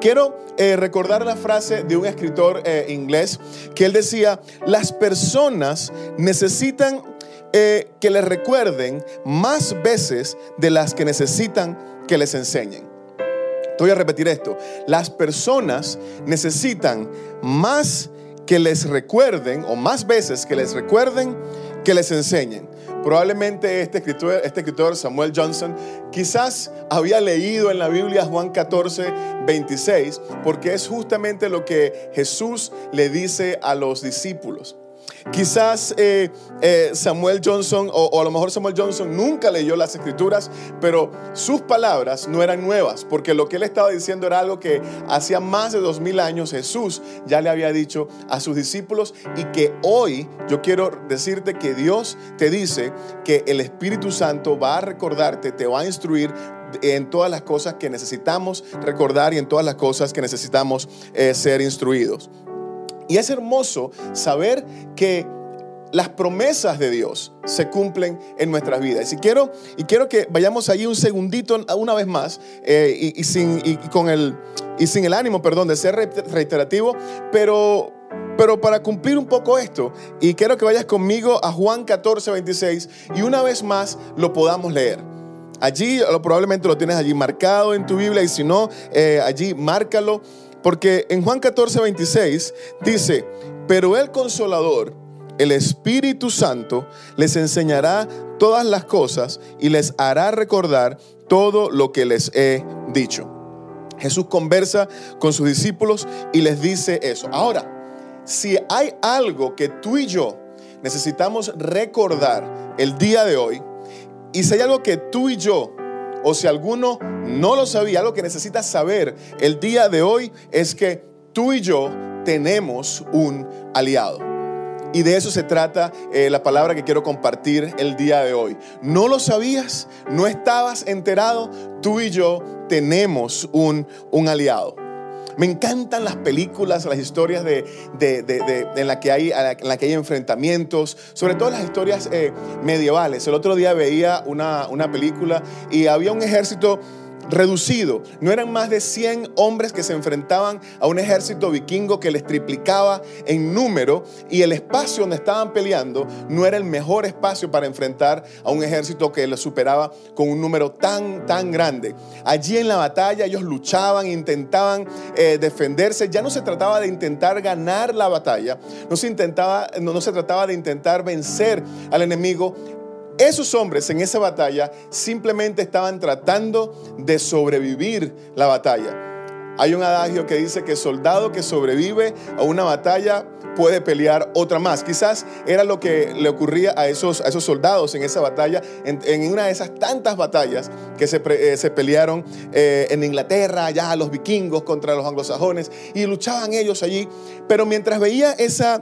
quiero eh, recordar la frase de un escritor eh, inglés que él decía, las personas necesitan eh, que les recuerden más veces de las que necesitan que les enseñen. Voy a repetir esto. Las personas necesitan más que les recuerden o más veces que les recuerden que les enseñen. Probablemente este escritor, este escritor, Samuel Johnson, quizás había leído en la Biblia Juan 14, 26, porque es justamente lo que Jesús le dice a los discípulos. Quizás eh, eh, Samuel Johnson, o, a lo mejor Samuel Johnson nunca leyó las escrituras, pero sus palabras no eran nuevas, porque lo que él estaba diciendo era algo que hacía más de dos mil años Jesús ya le había dicho a sus discípulos y que hoy yo quiero decirte que Dios te dice que el Espíritu Santo va a recordarte, te va a instruir en todas las cosas que necesitamos recordar y en todas las cosas que necesitamos eh, ser instruidos. Y es hermoso saber que las promesas de Dios se cumplen en nuestras vidas. Y quiero, y quiero que vayamos allí un segundito una vez más eh, y, sin, con el, y sin el ánimo, perdón, de ser reiterativo, pero, pero para cumplir un poco esto, y quiero que vayas conmigo a Juan 14, 26 y una vez más lo podamos leer. Allí probablemente lo tienes allí marcado en tu Biblia y si no, eh, allí márcalo. Porque en Juan 14, 26 dice, pero el consolador, el Espíritu Santo, les enseñará todas las cosas y les hará recordar todo lo que les he dicho. Jesús conversa con sus discípulos y les dice eso. Ahora, si hay algo que tú y yo necesitamos recordar el día de hoy, y si hay algo que tú y yo o si alguno no lo sabía, lo que necesitas saber el día de hoy es que tú y yo tenemos un aliado. Y de eso se trata eh, la palabra que quiero compartir el día de hoy. ¿No lo sabías? ¿No estabas enterado? Tú y yo tenemos un, un aliado. Me encantan las películas, las historias de, en, la que hay, en la que hay enfrentamientos, sobre todo las historias eh, medievales. El otro día veía una, una película y había un ejército reducido. No eran más de 100 hombres que se enfrentaban a un ejército vikingo que les triplicaba en número y el espacio donde estaban peleando no era el mejor espacio para enfrentar a un ejército que les superaba con un número tan, tan grande. Allí en la batalla ellos luchaban, intentaban eh, defenderse. Ya no se trataba de intentar ganar la batalla, no se, intentaba, no se trataba de intentar vencer al enemigo, esos hombres en esa batalla simplemente estaban tratando de sobrevivir la batalla. Hay un adagio que dice que soldado que sobrevive a una batalla puede pelear otra más. Quizás era lo que le ocurría a esos, a esos soldados en esa batalla, en, una de esas tantas batallas que se, eh, pelearon eh, en Inglaterra, allá los vikingos contra los anglosajones, y luchaban ellos allí. Pero mientras veía esa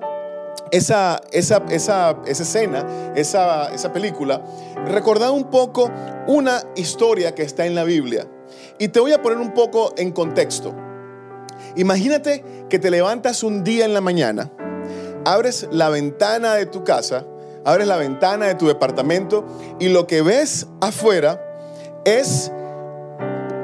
esa, esa, esa, esa escena, esa, esa película, recordaba un poco una historia que está en la Biblia. Y te voy a poner un poco en contexto. Imagínate que te levantas un día en la mañana, abres la ventana de tu casa, abres la ventana de tu departamento y lo que ves afuera es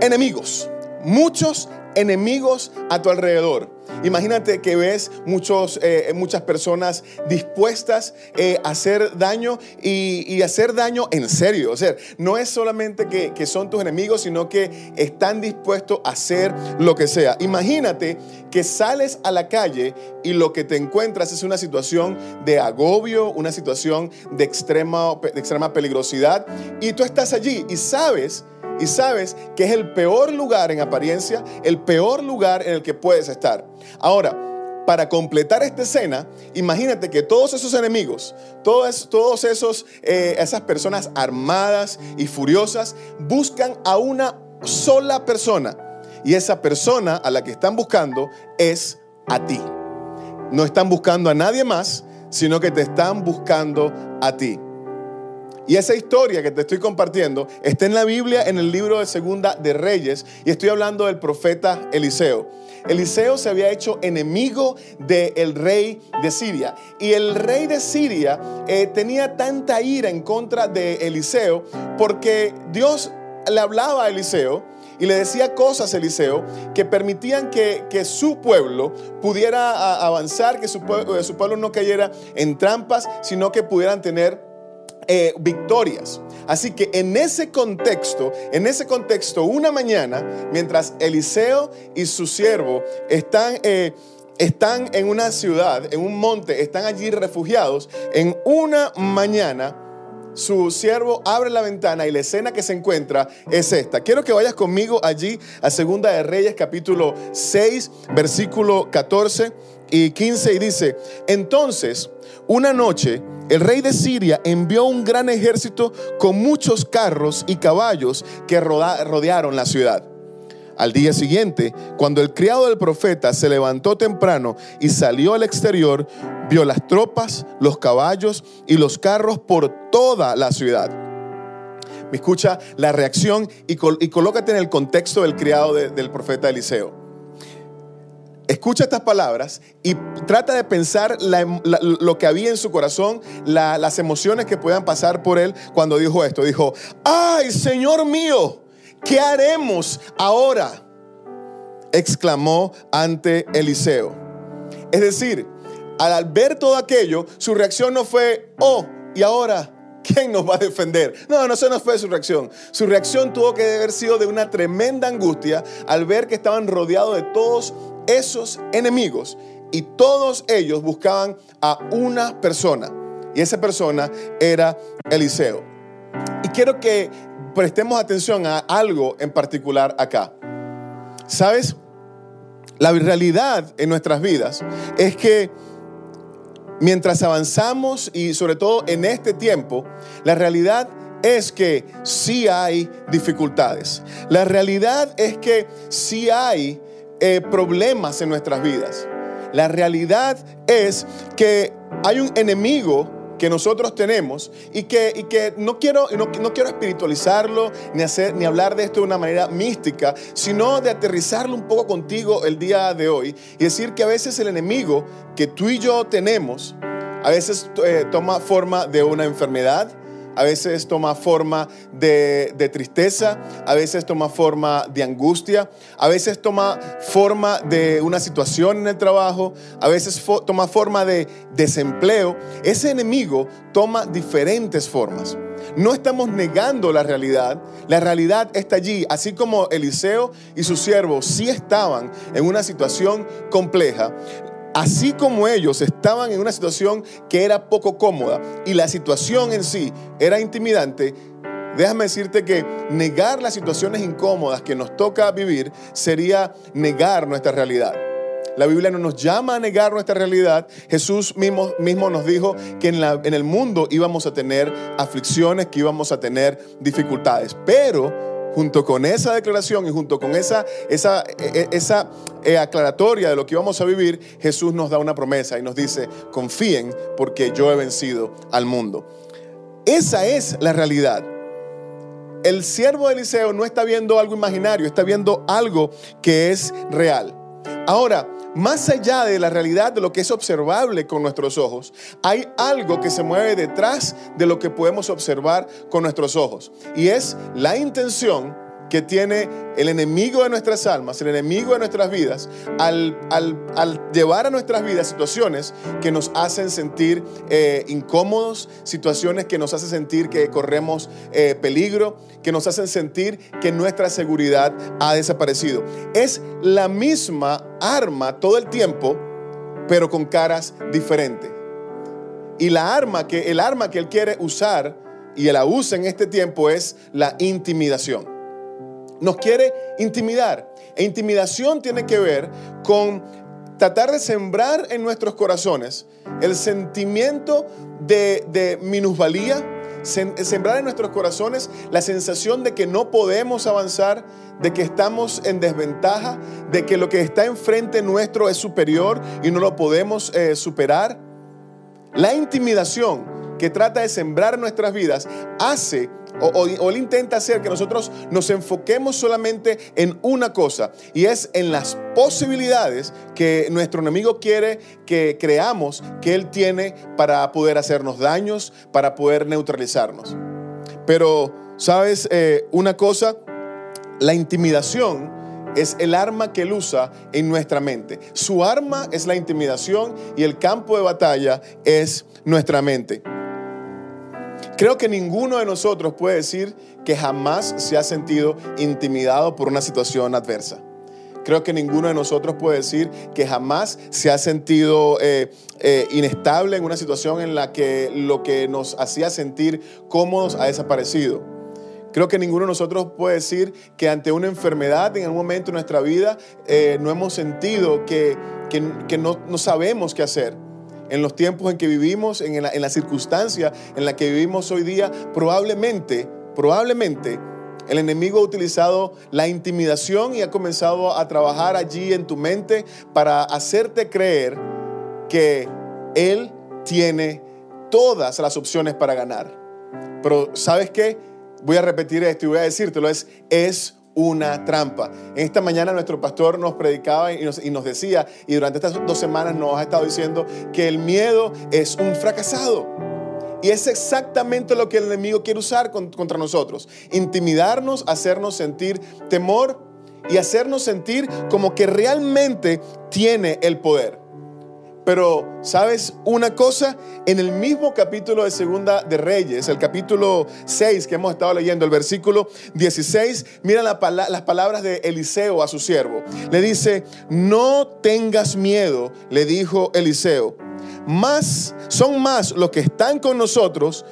enemigos, muchos enemigos a tu alrededor. Imagínate que ves muchos, eh, muchas personas dispuestas eh, a hacer daño y, hacer daño en serio. O sea, no es solamente que, son tus enemigos, sino que están dispuestos a hacer lo que sea. Imagínate que sales a la calle y lo que te encuentras es una situación de agobio, una situación de extrema, de extrema peligrosidad y tú estás allí y sabes y sabes que es el peor lugar en apariencia, el peor lugar en el que puedes estar. Ahora, para completar esta escena, imagínate que todos esos enemigos, todos, todos esos, eh, esas personas armadas y furiosas, buscan a una sola persona. Y esa persona a la que están buscando es a ti. No están buscando a nadie más, sino que te están buscando a ti. Y esa historia que te estoy compartiendo está en la Biblia, en el libro de Segunda de Reyes, y estoy hablando del profeta Eliseo. Eliseo se había hecho enemigo del rey de Siria. Y el rey de Siria eh, tenía tanta ira en contra de Eliseo porque Dios le hablaba a Eliseo y le decía cosas a Eliseo que permitían que, que su pueblo pudiera avanzar, que su, pueblo, su pueblo no cayera en trampas, sino que pudieran tener eh, victorias. Así que en ese contexto, en ese contexto, una mañana, mientras Eliseo y su siervo están... Eh, están en una ciudad, en un monte, están allí refugiados. En una mañana, su siervo abre la ventana y la escena que se encuentra es esta. Quiero que vayas conmigo allí a Segunda de Reyes capítulo 6, versículo 14 y 15 y dice, entonces, una noche, el rey de Siria envió un gran ejército con muchos carros y caballos que rodearon la ciudad. Al día siguiente, cuando el criado del profeta se levantó temprano y salió al exterior, vio las tropas, los caballos y los carros por toda la ciudad. Me escucha la reacción y, colócate en el contexto del criado del profeta Eliseo. Escucha estas palabras y trata de pensar lo que había en su corazón, las emociones que puedan pasar por él cuando dijo esto. Dijo, ay, Señor mío, ¿qué haremos ahora? exclamó ante Eliseo. Es decir, al ver todo aquello, su reacción no fue, oh, ¿y ahora? ¿Quién nos va a defender? No, no, eso no fue su reacción. Su reacción tuvo que haber sido de una tremenda angustia al ver que estaban rodeados de todos esos enemigos y todos ellos buscaban a una persona. Y esa persona era Eliseo. Y quiero que prestemos atención a algo en particular acá. ¿Sabes? La realidad en nuestras vidas es que mientras avanzamos y sobre todo en este tiempo, la realidad es que sí hay dificultades. La realidad es que sí hay eh, problemas en nuestras vidas. La realidad es que hay un enemigo que nosotros tenemos y que, y que no, quiero, no, quiero espiritualizarlo ni, hacer, ni hablar de esto de una manera mística, sino de aterrizarlo un poco contigo el día de hoy y decir que a veces el enemigo que tú y yo tenemos, a veces eh, toma forma de una enfermedad, a veces toma forma de, tristeza, a veces toma forma de angustia, a veces toma forma de una situación en el trabajo, a veces toma forma de desempleo. Ese enemigo toma diferentes formas. No estamos negando la realidad, la realidad está allí, así como Eliseo y sus siervos sí estaban en una situación compleja así como ellos estaban en una situación que era poco cómoda y la situación en sí era intimidante, déjame decirte que negar las situaciones incómodas que nos toca vivir sería negar nuestra realidad. La Biblia no nos llama a negar nuestra realidad. Jesús mismo, nos dijo que en, en el mundo íbamos a tener aflicciones, que íbamos a tener dificultades. Pero junto con esa declaración y junto con esa, esa, e, e, esa eh, aclaratoria de lo que íbamos a vivir, Jesús nos da una promesa y nos dice, confíen porque yo he vencido al mundo. Esa es la realidad. El siervo de Eliseo no está viendo algo imaginario, está viendo algo que es real. Ahora, más allá de la realidad de lo que es observable con nuestros ojos, hay algo que se mueve detrás de lo que podemos observar con nuestros ojos. Y es la intención que tiene el enemigo de nuestras almas, el enemigo de nuestras vidas, al, llevar a nuestras vidas situaciones que nos hacen sentir eh, incómodos, situaciones que nos hacen sentir que corremos eh, peligro, que nos hacen sentir que nuestra seguridad ha desaparecido. Es la misma arma todo el tiempo, pero con caras diferentes. Y la arma que, el arma que él quiere usar y él la usa en este tiempo es la intimidación nos quiere intimidar. E intimidación tiene que ver con tratar de sembrar en nuestros corazones el sentimiento de, minusvalía, sembrar en nuestros corazones la sensación de que no podemos avanzar, de que estamos en desventaja, de que lo que está enfrente nuestro es superior y no lo podemos eh, superar. La intimidación que trata de sembrar nuestras vidas hace o, él intenta hacer que nosotros nos enfoquemos solamente en una cosa y es en las posibilidades que nuestro enemigo quiere que creamos que él tiene para poder hacernos daños, para poder neutralizarnos. Pero, ¿sabes? Eh, una cosa, la intimidación es el arma que él usa en nuestra mente. Su arma es la intimidación y el campo de batalla es nuestra mente. Creo que ninguno de nosotros puede decir que jamás se ha sentido intimidado por una situación adversa. Creo que ninguno de nosotros puede decir que jamás se ha sentido eh, eh, inestable en una situación en la que lo que nos hacía sentir cómodos ha desaparecido. Creo que ninguno de nosotros puede decir que ante una enfermedad en algún momento de nuestra vida eh, no hemos sentido que, no, sabemos qué hacer. En los tiempos en que vivimos, en la, en circunstancia en la que vivimos hoy día, probablemente, probablemente el enemigo ha utilizado la intimidación y ha comenzado a trabajar allí en tu mente para hacerte creer que Él tiene todas las opciones para ganar. Pero ¿sabes qué? voy a repetir esto y voy a decírtelo, es, es una trampa. Esta mañana nuestro pastor nos predicaba y nos, y nos, decía, y durante estas dos semanas nos ha estado diciendo que el miedo es un fracasado. Y es exactamente lo que el enemigo quiere usar contra nosotros. Intimidarnos, hacernos sentir temor y hacernos sentir como que realmente tiene el poder. Pero, ¿sabes una cosa? En el mismo capítulo de Segunda de Reyes, el capítulo 6 que hemos estado leyendo, el versículo 16, mira las palabras de Eliseo a su siervo. Le dice, no tengas miedo, le dijo Eliseo. Más, son más los que están con nosotros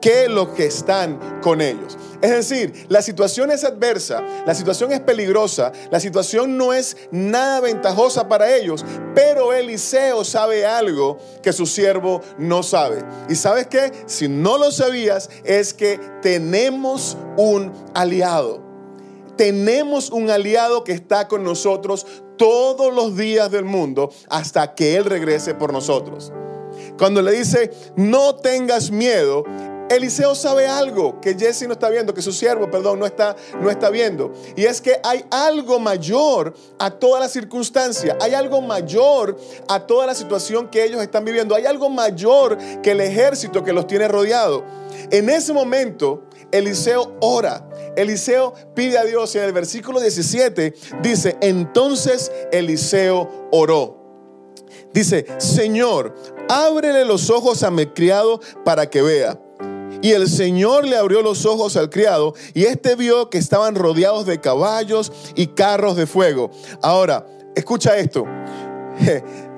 que los que están con ellos. Es decir, la situación es adversa, la situación es peligrosa, la situación no es nada ventajosa para ellos, pero Eliseo sabe algo que su siervo no sabe. ¿Y sabes qué? Si no lo sabías, es que tenemos un aliado. Tenemos un aliado que está con nosotros todos los días del mundo hasta que Él regrese por nosotros. Cuando le dice, no tengas miedo, Eliseo sabe algo que Jesse no está viendo, que su siervo, perdón, no está, no está viendo. Y es que hay algo mayor a toda la circunstancia. Hay algo mayor a toda la situación que ellos están viviendo. Hay algo mayor que el ejército que los tiene rodeado. En ese momento, Eliseo ora. Eliseo pide a Dios y en el versículo 17 dice, entonces Eliseo oró. Dice, Señor, ábrele los ojos a mi criado para que vea. Y el Señor le abrió los ojos al criado y éste vio que estaban rodeados de caballos y carros de fuego. Ahora, escucha esto.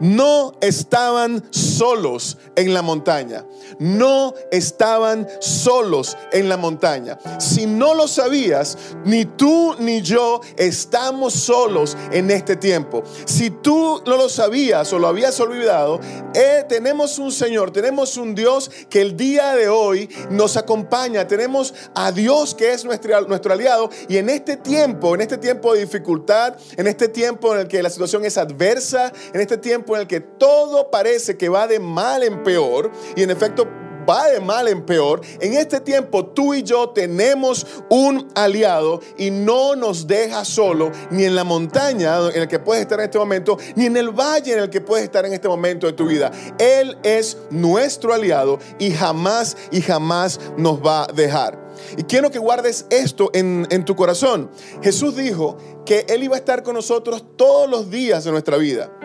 No estaban solos en la montaña. No estaban solos en la montaña. Si no lo sabías, ni tú ni yo estamos solos en este tiempo. Si tú no lo sabías o lo habías olvidado, eh, tenemos un Señor, tenemos un Dios que el día de hoy nos acompaña. Tenemos a Dios que es nuestro, nuestro aliado. Y en este tiempo, en este tiempo de dificultad, en este tiempo en el que la situación es adversa, en este tiempo en el que todo parece que va de mal en peor, y en efecto va de mal en peor, en este tiempo tú y yo tenemos un aliado y no nos deja solo ni en la montaña en la que puedes estar en este momento, ni en el valle en el que puedes estar en este momento de tu vida. Él es nuestro aliado y jamás y jamás nos va a dejar. Y quiero que guardes esto en, en, tu corazón. Jesús dijo que Él iba a estar con nosotros todos los días de nuestra vida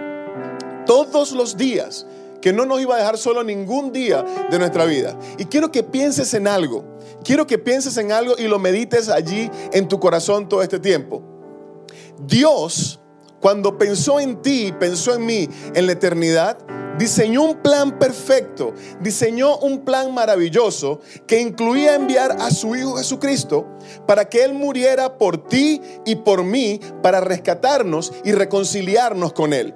todos los días, que no nos iba a dejar solo ningún día de nuestra vida. Y quiero que pienses en algo, quiero que pienses en algo y lo medites allí en tu corazón todo este tiempo. Dios, cuando pensó en ti, pensó en mí en la eternidad, diseñó un plan perfecto, diseñó un plan maravilloso que incluía enviar a su Hijo Jesucristo para que Él muriera por ti y por mí, para rescatarnos y reconciliarnos con Él.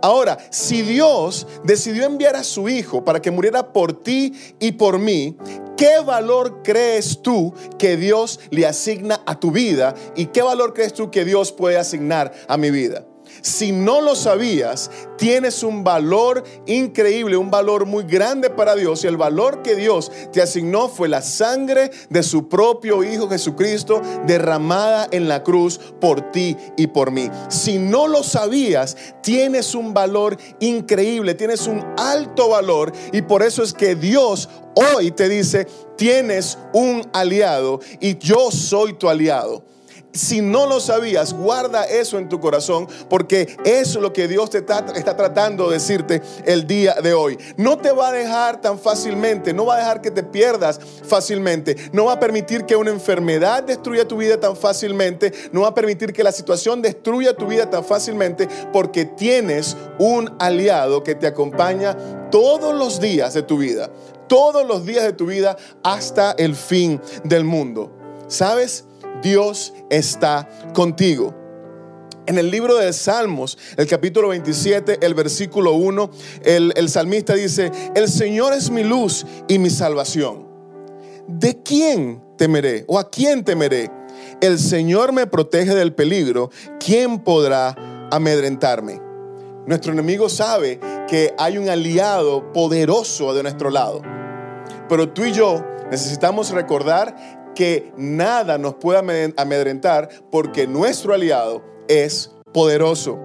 Ahora, si Dios decidió enviar a su Hijo para que muriera por ti y por mí, ¿qué valor crees tú que Dios le asigna a tu vida? ¿Y qué valor crees tú que Dios puede asignar a mi vida? Si no lo sabías, tienes un valor increíble, un valor muy grande para Dios. Y el valor que Dios te asignó fue la sangre de su propio Hijo Jesucristo derramada en la cruz por ti y por mí. Si no lo sabías, tienes un valor increíble, tienes un alto valor. Y por eso es que Dios hoy te dice, tienes un aliado y yo soy tu aliado. Si no lo sabías, guarda eso en tu corazón porque es lo que Dios te está, está, tratando de decirte el día de hoy. No te va a dejar tan fácilmente, no va a dejar que te pierdas fácilmente, no va a permitir que una enfermedad destruya tu vida tan fácilmente, no va a permitir que la situación destruya tu vida tan fácilmente porque tienes un aliado que te acompaña todos los días de tu vida, todos los días de tu vida hasta el fin del mundo. ¿Sabes? Dios está contigo. En el libro de Salmos, el capítulo 27, el versículo 1, el, el, salmista dice, el Señor es mi luz y mi salvación. ¿De quién temeré o a quién temeré? El Señor me protege del peligro. ¿Quién podrá amedrentarme? Nuestro enemigo sabe que hay un aliado poderoso de nuestro lado. Pero tú y yo necesitamos recordar que nada nos pueda amedrentar porque nuestro aliado es poderoso.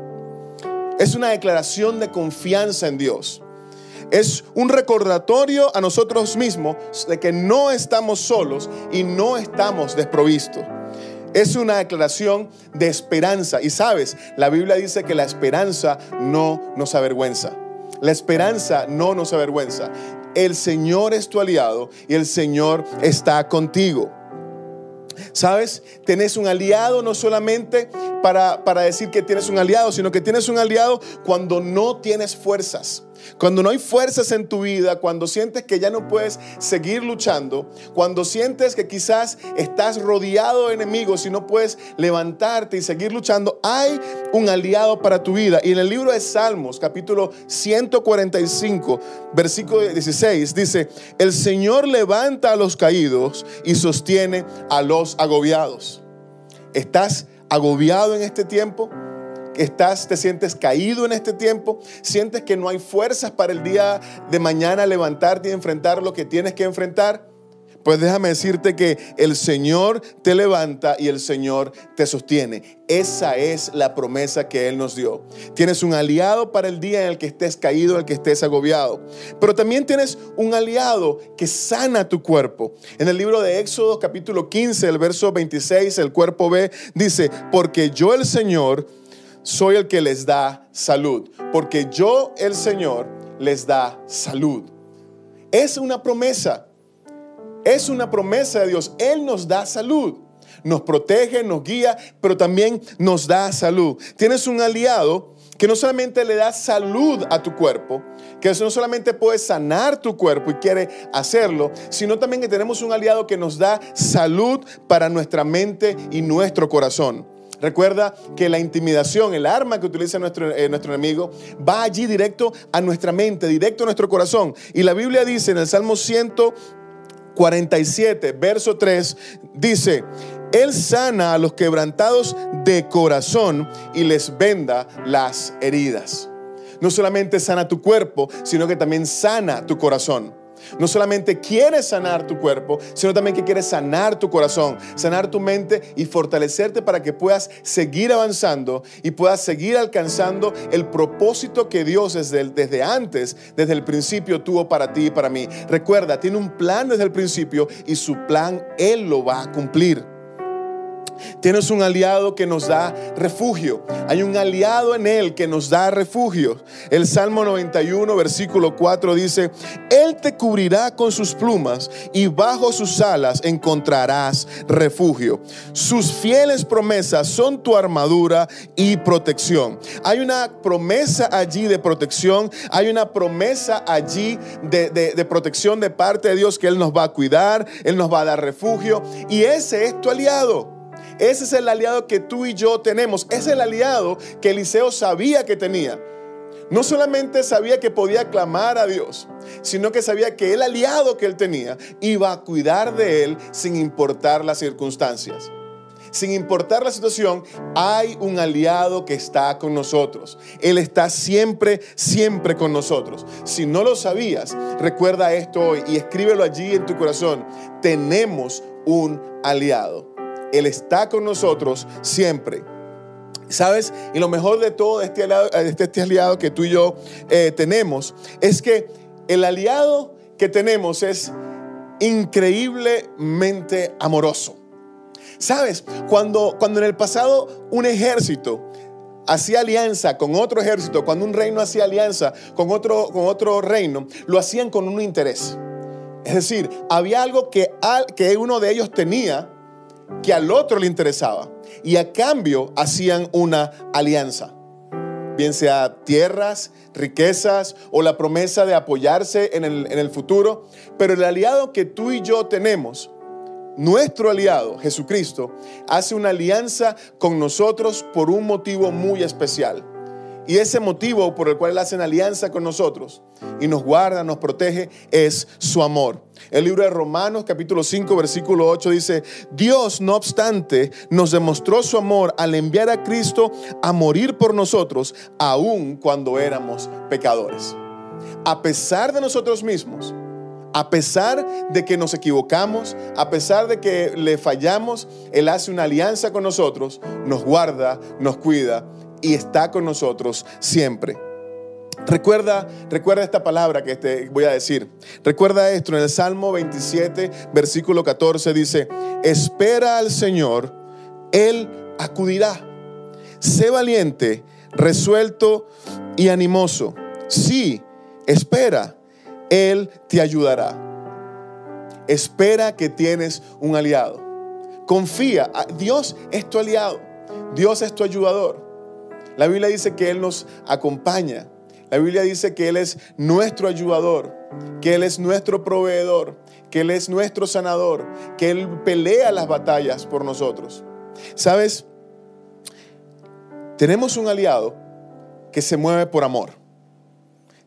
Es una declaración de confianza en Dios. Es un recordatorio a nosotros mismos de que no estamos solos y no estamos desprovistos. Es una declaración de esperanza. Y sabes, la Biblia dice que la esperanza no nos avergüenza. La esperanza no nos avergüenza. El Señor es tu aliado y el Señor está contigo. ¿Sabes? Tenés un aliado no solamente para, para decir que tienes un aliado, sino que tienes un aliado cuando no tienes fuerzas. Cuando no hay fuerzas en tu vida, cuando sientes que ya no puedes seguir luchando, cuando sientes que quizás estás rodeado de enemigos y no puedes levantarte y seguir luchando, hay un aliado para tu vida. Y en el libro de Salmos, capítulo 145, versículo 16, dice, el Señor levanta a los caídos y sostiene a los agobiados. ¿Estás agobiado en este tiempo? Estás, te sientes caído en este tiempo, sientes que no hay fuerzas para el día de mañana levantarte y enfrentar lo que tienes que enfrentar. Pues déjame decirte que el Señor te levanta y el Señor te sostiene. Esa es la promesa que Él nos dio. Tienes un aliado para el día en el que estés caído, en el que estés agobiado. Pero también tienes un aliado que sana tu cuerpo. En el libro de Éxodo capítulo 15, el verso 26, el cuerpo B, dice, porque yo el Señor soy el que les da salud, porque yo, el Señor, les da salud. Es una promesa, es una promesa de Dios. Él nos da salud, nos protege, nos guía, pero también nos da salud. Tienes un aliado que no solamente le da salud a tu cuerpo, que no solamente puede sanar tu cuerpo y quiere hacerlo, sino también que tenemos un aliado que nos da salud para nuestra mente y nuestro corazón. Recuerda que la intimidación, el arma que utiliza nuestro, eh, nuestro enemigo, va allí directo a nuestra mente, directo a nuestro corazón. Y la Biblia dice en el Salmo 147, verso 3, dice, Él sana a los quebrantados de corazón y les venda las heridas. No solamente sana tu cuerpo, sino que también sana tu corazón. No solamente quiere sanar tu cuerpo, sino también que quiere sanar tu corazón, sanar tu mente y fortalecerte para que puedas seguir avanzando y puedas seguir alcanzando el propósito que Dios desde antes, desde el principio tuvo para ti y para mí. Recuerda, tiene un plan desde el principio y su plan Él lo va a cumplir. Tienes un aliado que nos da refugio. Hay un aliado en Él que nos da refugio. El Salmo 91, versículo 4 dice, Él te cubrirá con sus plumas y bajo sus alas encontrarás refugio. Sus fieles promesas son tu armadura y protección. Hay una promesa allí de protección. Hay una promesa allí de, de protección de parte de Dios que Él nos va a cuidar, Él nos va a dar refugio. Y ese es tu aliado. Ese es el aliado que tú y yo tenemos. Es el aliado que Eliseo sabía que tenía. No solamente sabía que podía clamar a Dios, sino que sabía que el aliado que él tenía iba a cuidar de él sin importar las circunstancias. Sin importar la situación, hay un aliado que está con nosotros. Él está siempre, siempre con nosotros. Si no lo sabías, recuerda esto hoy y escríbelo allí en tu corazón. Tenemos un aliado. Él está con nosotros siempre. ¿Sabes? Y lo mejor de todo este aliado, este, este aliado que tú y yo eh, tenemos es que el aliado que tenemos es increíblemente amoroso. ¿Sabes? Cuando, cuando en el pasado un ejército hacía alianza con otro ejército, cuando un reino hacía alianza con otro, con otro reino, lo hacían con un interés. Es decir, había algo que, que uno de ellos tenía que al otro le interesaba. Y a cambio hacían una alianza. Bien sea tierras, riquezas o la promesa de apoyarse en el, en el futuro. Pero el aliado que tú y yo tenemos nuestro aliado, Jesucristo, hace una alianza con nosotros por un motivo muy especial. Y ese motivo por el cual Él hace una alianza con nosotros y nos guarda, nos protege, es su amor. El libro de Romanos capítulo 5 versículo 8 dice, Dios no obstante nos demostró su amor al enviar a Cristo a morir por nosotros, aun cuando éramos pecadores. A pesar de nosotros mismos, a pesar de que nos equivocamos, a pesar de que le fallamos, Él hace una alianza con nosotros, nos guarda, nos cuida y está con nosotros siempre. Recuerda, recuerda esta palabra que te voy a decir. Recuerda esto en el Salmo 27, versículo 14 dice, espera al Señor, Él acudirá. Sé valiente, resuelto y animoso. Sí, espera, Él te ayudará. Espera que tienes un aliado. Confía, Dios es tu aliado, Dios es tu ayudador. La Biblia dice que Él nos acompaña. La Biblia dice que Él es nuestro ayudador, que Él es nuestro proveedor, que Él es nuestro sanador, que Él pelea las batallas por nosotros. ¿Sabes? Tenemos un aliado que se mueve por amor.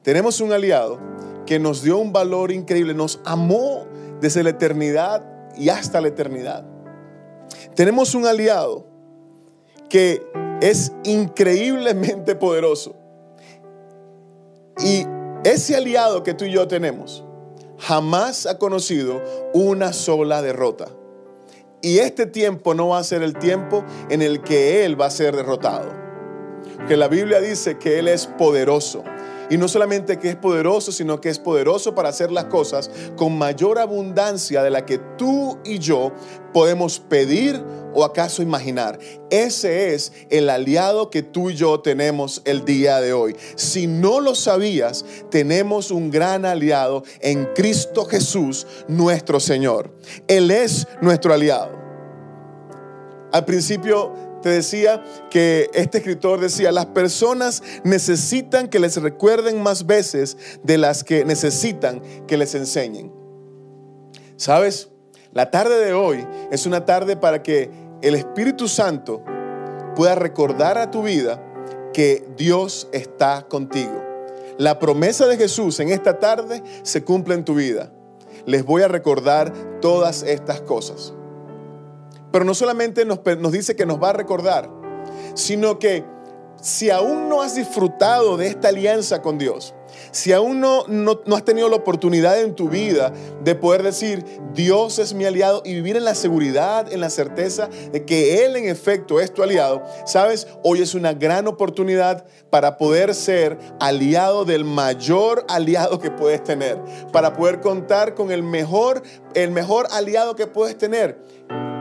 Tenemos un aliado que nos dio un valor increíble, nos amó desde la eternidad y hasta la eternidad. Tenemos un aliado que es increíblemente poderoso. Y ese aliado que tú y yo tenemos jamás ha conocido una sola derrota. Y este tiempo no va a ser el tiempo en el que Él va a ser derrotado. Que la Biblia dice que Él es poderoso. Y no solamente que es poderoso, sino que es poderoso para hacer las cosas con mayor abundancia de la que tú y yo podemos pedir o acaso imaginar. Ese es el aliado que tú y yo tenemos el día de hoy. Si no lo sabías, tenemos un gran aliado en Cristo Jesús, nuestro Señor. Él es nuestro aliado. Al principio te decía que este escritor decía, las personas necesitan que les recuerden más veces de las que necesitan que les enseñen. ¿Sabes? La tarde de hoy es una tarde para que el Espíritu Santo pueda recordar a tu vida que Dios está contigo. La promesa de Jesús en esta tarde se cumple en tu vida. Les voy a recordar todas estas cosas. Pero no solamente nos, dice que nos va a recordar, sino que si aún no has disfrutado de esta alianza con Dios, si aún no, no, has tenido la oportunidad en tu vida de poder decir, Dios es mi aliado y vivir en la seguridad, en la certeza de que Él en efecto es tu aliado, sabes, hoy es una gran oportunidad para poder ser aliado del mayor aliado que puedes tener, para poder contar con el mejor, el mejor aliado que puedes tener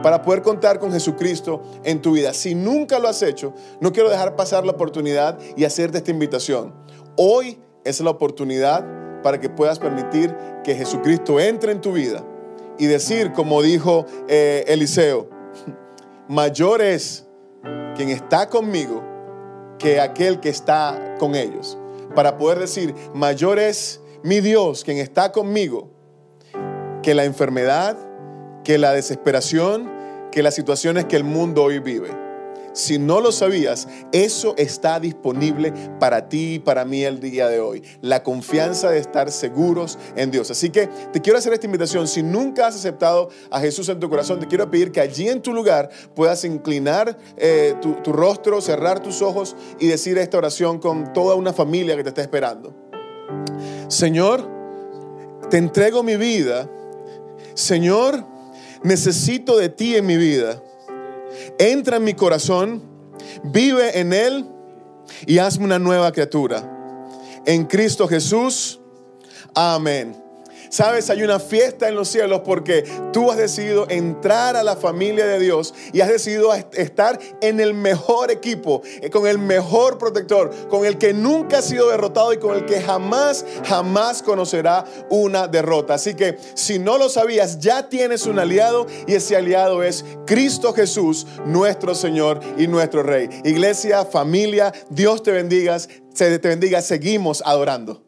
para poder contar con Jesucristo en tu vida. Si nunca lo has hecho, no quiero dejar pasar la oportunidad y hacerte esta invitación. Hoy es la oportunidad para que puedas permitir que Jesucristo entre en tu vida y decir, como dijo eh, Eliseo, mayor es quien está conmigo que aquel que está con ellos. Para poder decir, mayor es mi Dios quien está conmigo que la enfermedad, que la desesperación, que las situaciones que el mundo hoy vive. Si no lo sabías, eso está disponible para ti y para mí el día de hoy. La confianza de estar seguros en Dios. Así que te quiero hacer esta invitación. Si nunca has aceptado a Jesús en tu corazón, te quiero pedir que allí en tu lugar puedas inclinar eh, tu, tu rostro, cerrar tus ojos y decir esta oración con toda una familia que te está esperando. Señor, te entrego mi vida. Señor, necesito de ti en mi vida. Entra en mi corazón, vive en él y hazme una nueva criatura. En Cristo Jesús. Amén. Sabes, hay una fiesta en los cielos porque tú has decidido entrar a la familia de Dios y has decidido estar en el mejor equipo, eh, con el mejor protector, con el que nunca ha sido derrotado y con el que jamás, jamás conocerá una derrota. Así que si no lo sabías, ya tienes un aliado y ese aliado es Cristo Jesús, nuestro Señor y nuestro Rey. Iglesia, familia, Dios te bendiga, te bendiga, seguimos adorando.